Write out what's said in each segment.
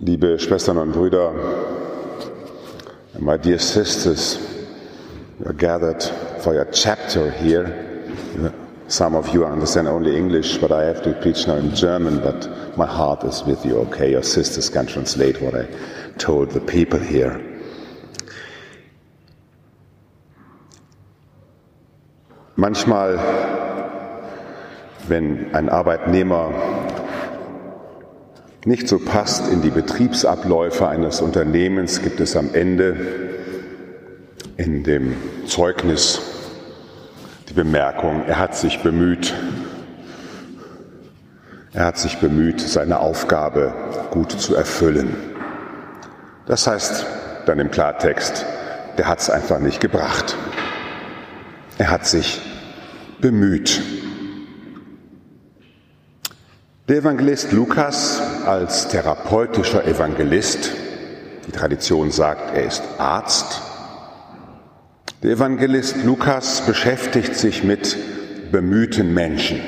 Liebe Schwestern und Brüder, my dear sisters, you are gathered for your chapter here. Some of you understand only English, but I have to preach now in German, but my heart is with you, okay? Your sisters can translate what I told the people here. Manchmal, wenn ein Arbeitnehmer nicht so passt in die Betriebsabläufe eines Unternehmens, gibt es am Ende in dem Zeugnis die Bemerkung, er hat sich bemüht, er hat sich bemüht, seine Aufgabe gut zu erfüllen. Das heißt dann im Klartext, der hat es einfach nicht gebracht. Er hat sich bemüht. Der Evangelist Lukas als therapeutischer Evangelist, die Tradition sagt, er ist Arzt, der Evangelist Lukas beschäftigt sich mit bemühten Menschen,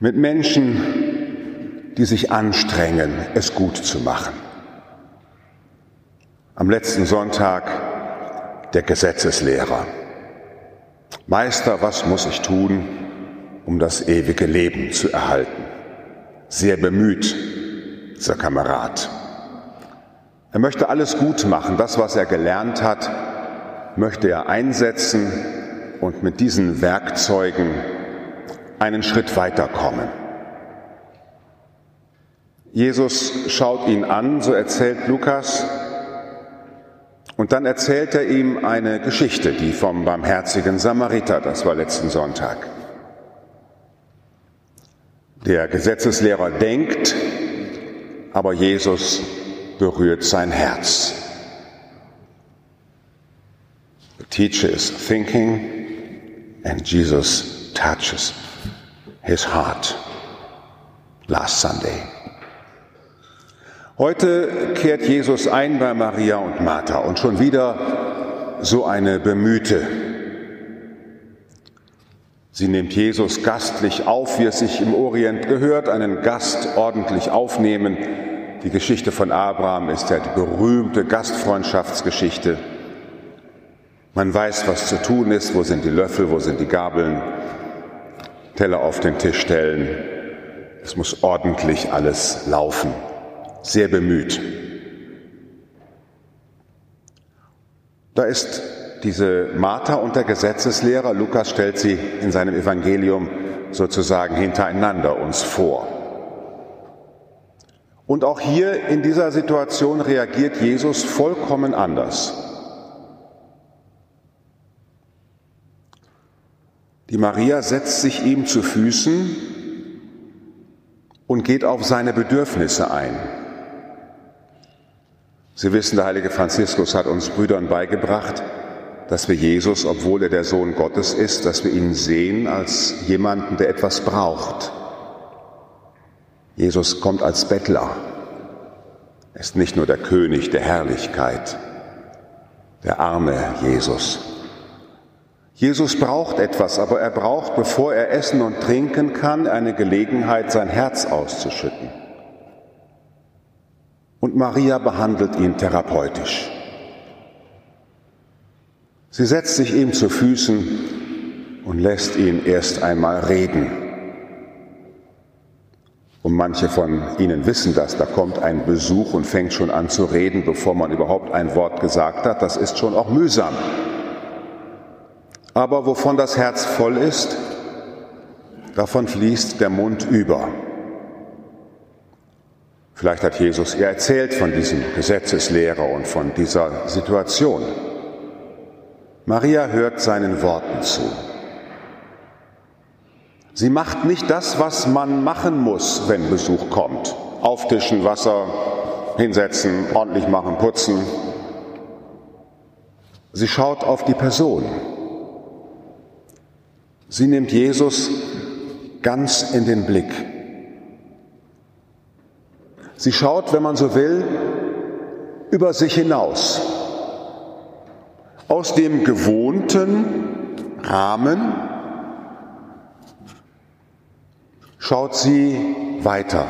mit Menschen, die sich anstrengen, es gut zu machen. Am letzten Sonntag der Gesetzeslehrer. Meister, was muss ich tun, um das ewige Leben zu erhalten? Sehr bemüht, dieser Kamerad. Er möchte alles gut machen. Das, was er gelernt hat, möchte er einsetzen und mit diesen Werkzeugen einen Schritt weiterkommen. Jesus schaut ihn an, so erzählt Lukas, und dann erzählt er ihm eine Geschichte, die vom barmherzigen Samariter, das war letzten Sonntag. Der Gesetzeslehrer denkt, aber Jesus berührt sein Herz. The teacher is thinking and Jesus touches his heart. Last Sunday. Heute kehrt Jesus ein bei Maria und Martha und schon wieder so eine bemühte. Sie nimmt Jesus gastlich auf, wie es sich im Orient gehört, einen Gast ordentlich aufnehmen, die Geschichte von Abraham ist ja die berühmte Gastfreundschaftsgeschichte. Man weiß, was zu tun ist, wo sind die Löffel, wo sind die Gabeln, Teller auf den Tisch stellen. Es muss ordentlich alles laufen. Sehr bemüht. Da ist diese Martha und der Gesetzeslehrer. Lukas stellt sie in seinem Evangelium sozusagen hintereinander uns vor. Und auch hier in dieser Situation reagiert Jesus vollkommen anders. Die Maria setzt sich ihm zu Füßen und geht auf seine Bedürfnisse ein. Sie wissen, der heilige Franziskus hat uns Brüdern beigebracht, dass wir Jesus, obwohl er der Sohn Gottes ist, dass wir ihn sehen als jemanden, der etwas braucht, Jesus kommt als Bettler. Er ist nicht nur der König der Herrlichkeit, der arme Jesus. Jesus braucht etwas, aber er braucht, bevor er essen und trinken kann, eine Gelegenheit, sein Herz auszuschütten. Und Maria behandelt ihn therapeutisch. Sie setzt sich ihm zu Füßen und lässt ihn erst einmal reden. Und manche von Ihnen wissen das, da kommt ein Besuch und fängt schon an zu reden, bevor man überhaupt ein Wort gesagt hat. Das ist schon auch mühsam. Aber wovon das Herz voll ist, davon fließt der Mund über. Vielleicht hat Jesus ihr erzählt von diesem Gesetzeslehrer und von dieser Situation. Maria hört seinen Worten zu. Sie macht nicht das, was man machen muss, wenn Besuch kommt. Auftischen, Wasser, hinsetzen, ordentlich machen, putzen. Sie schaut auf die Person. Sie nimmt Jesus ganz in den Blick. Sie schaut, wenn man so will, über sich hinaus aus dem gewohnten Rahmen schaut sie weiter.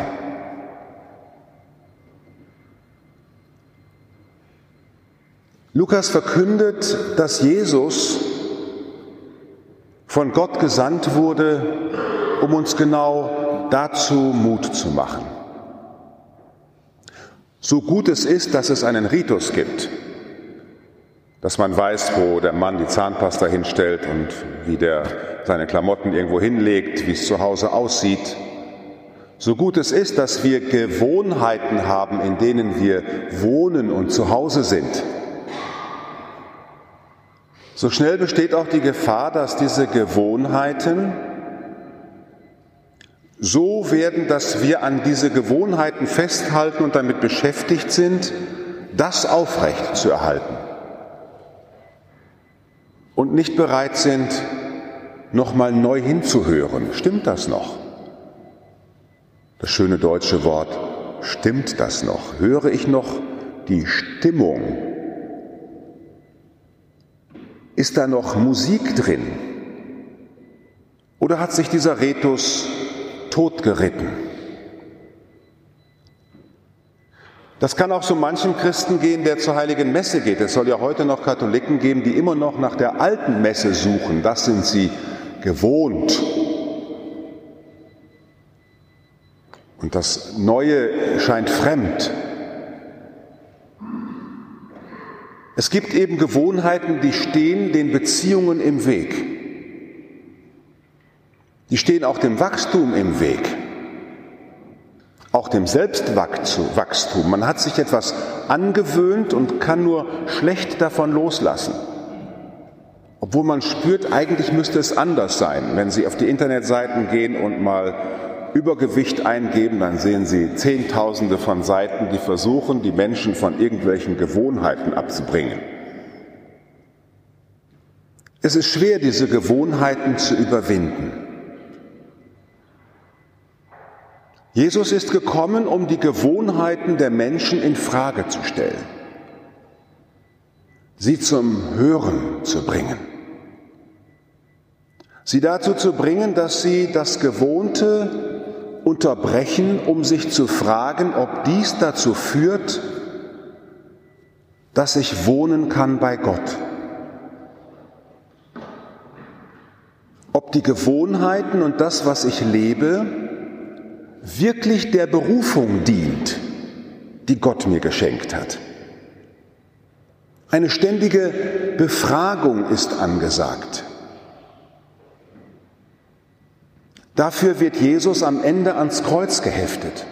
Lukas verkündet, dass Jesus von Gott gesandt wurde, um uns genau dazu Mut zu machen. So gut es ist, dass es einen Ritus gibt, dass man weiß, wo der Mann die Zahnpasta hinstellt und wie der seine Klamotten irgendwo hinlegt, wie es zu Hause aussieht. So gut es ist, dass wir Gewohnheiten haben, in denen wir wohnen und zu Hause sind. So schnell besteht auch die Gefahr, dass diese Gewohnheiten so werden, dass wir an diese Gewohnheiten festhalten und damit beschäftigt sind, das aufrecht zu erhalten. Und nicht bereit sind, nochmal neu hinzuhören. Stimmt das noch? Das schöne deutsche Wort, stimmt das noch? Höre ich noch die Stimmung ist da noch Musik drin? Oder hat sich dieser Retus totgeritten? Das kann auch so manchem Christen gehen, der zur heiligen Messe geht. Es soll ja heute noch Katholiken geben, die immer noch nach der alten Messe suchen. Das sind sie gewohnt. Und das Neue scheint fremd. Es gibt eben Gewohnheiten, die stehen den Beziehungen im Weg. Die stehen auch dem Wachstum im Weg. Auch dem Selbstwachstum. Man hat sich etwas angewöhnt und kann nur schlecht davon loslassen. Obwohl man spürt, eigentlich müsste es anders sein. Wenn Sie auf die Internetseiten gehen und mal Übergewicht eingeben, dann sehen Sie Zehntausende von Seiten, die versuchen, die Menschen von irgendwelchen Gewohnheiten abzubringen. Es ist schwer, diese Gewohnheiten zu überwinden. Jesus ist gekommen, um die Gewohnheiten der Menschen in Frage zu stellen, sie zum Hören zu bringen, sie dazu zu bringen, dass sie das Gewohnte unterbrechen, um sich zu fragen, ob dies dazu führt, dass ich wohnen kann bei Gott. Ob die Gewohnheiten und das, was ich lebe, wirklich der Berufung dient, die Gott mir geschenkt hat. Eine ständige Befragung ist angesagt. Dafür wird Jesus am Ende ans Kreuz geheftet,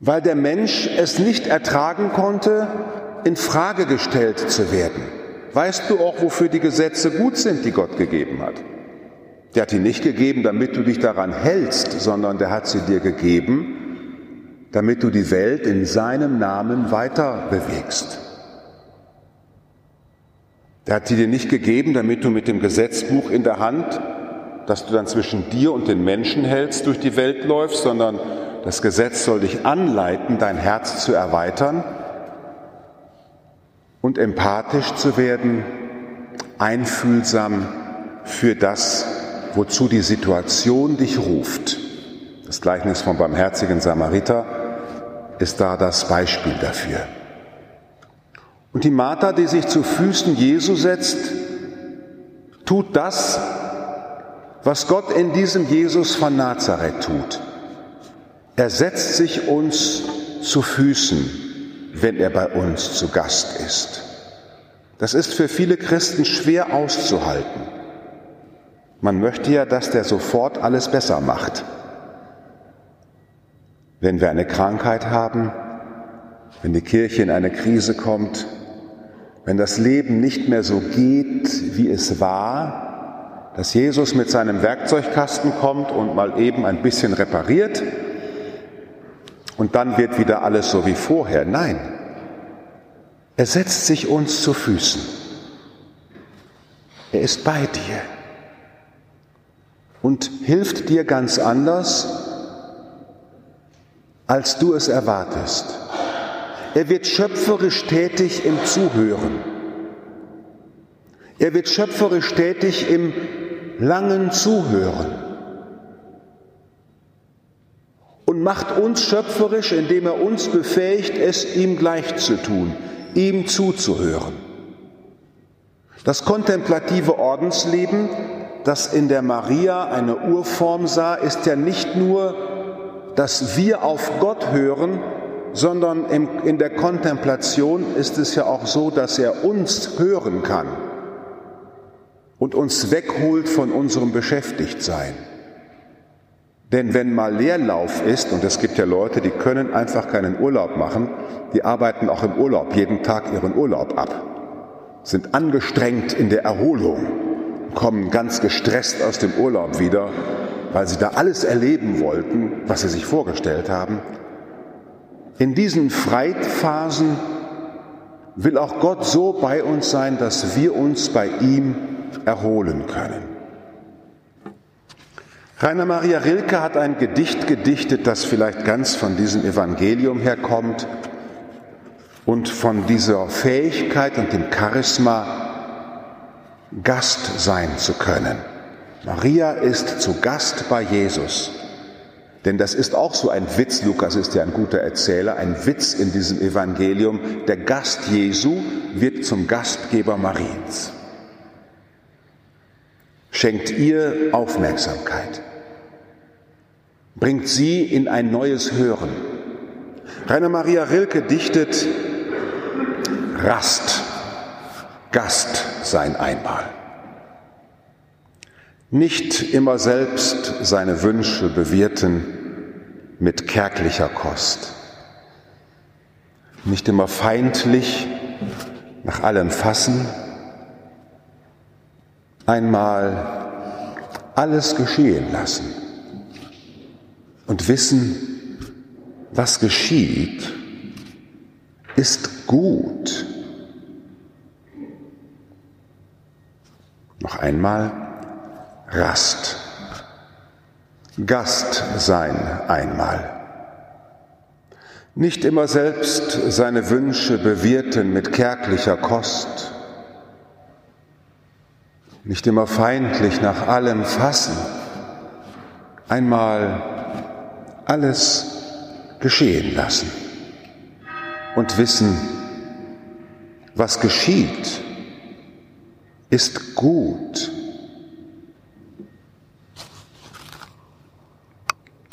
weil der Mensch es nicht ertragen konnte, in Frage gestellt zu werden. Weißt du auch, wofür die Gesetze gut sind, die Gott gegeben hat? Der hat die nicht gegeben, damit du dich daran hältst, sondern der hat sie dir gegeben, damit du die Welt in seinem Namen weiter bewegst. Der hat sie dir nicht gegeben, damit du mit dem Gesetzbuch in der Hand dass du dann zwischen dir und den Menschen hältst, durch die Welt läufst, sondern das Gesetz soll dich anleiten, dein Herz zu erweitern und empathisch zu werden, einfühlsam für das, wozu die Situation dich ruft. Das Gleichnis vom barmherzigen Samariter ist da das Beispiel dafür. Und die Martha, die sich zu Füßen Jesu setzt, tut das, was Gott in diesem Jesus von Nazareth tut. Er setzt sich uns zu Füßen, wenn er bei uns zu Gast ist. Das ist für viele Christen schwer auszuhalten. Man möchte ja, dass der sofort alles besser macht. Wenn wir eine Krankheit haben, wenn die Kirche in eine Krise kommt, wenn das Leben nicht mehr so geht, wie es war, dass Jesus mit seinem Werkzeugkasten kommt und mal eben ein bisschen repariert und dann wird wieder alles so wie vorher. Nein, er setzt sich uns zu Füßen. Er ist bei dir und hilft dir ganz anders, als du es erwartest. Er wird schöpferisch tätig im Zuhören. Er wird schöpferisch tätig im langen Zuhören und macht uns schöpferisch, indem er uns befähigt, es ihm gleich zu tun, ihm zuzuhören. Das kontemplative Ordensleben, das in der Maria eine Urform sah, ist ja nicht nur, dass wir auf Gott hören, sondern in der Kontemplation ist es ja auch so, dass er uns hören kann und uns wegholt von unserem Beschäftigtsein. Denn wenn mal Leerlauf ist, und es gibt ja Leute, die können einfach keinen Urlaub machen, die arbeiten auch im Urlaub jeden Tag ihren Urlaub ab, sind angestrengt in der Erholung, kommen ganz gestresst aus dem Urlaub wieder, weil sie da alles erleben wollten, was sie sich vorgestellt haben. In diesen Freiphasen will auch Gott so bei uns sein, dass wir uns bei ihm erholen können. Rainer Maria Rilke hat ein Gedicht gedichtet, das vielleicht ganz von diesem Evangelium herkommt und von dieser Fähigkeit und dem Charisma, Gast sein zu können. Maria ist zu Gast bei Jesus. Denn das ist auch so ein Witz, Lukas ist ja ein guter Erzähler, ein Witz in diesem Evangelium. Der Gast Jesu wird zum Gastgeber Mariens. Schenkt ihr Aufmerksamkeit bringt sie in ein neues Hören. Rainer Maria Rilke dichtet Rast, Gast sein einmal. Nicht immer selbst seine Wünsche bewirten mit kärglicher Kost. Nicht immer feindlich nach allem fassen. Einmal alles geschehen lassen und wissen, was geschieht, ist gut. Einmal Rast. Gast sein einmal. Nicht immer selbst seine Wünsche bewirten mit kärglicher Kost. Nicht immer feindlich nach allem fassen. Einmal alles geschehen lassen und wissen, was geschieht, ist gut.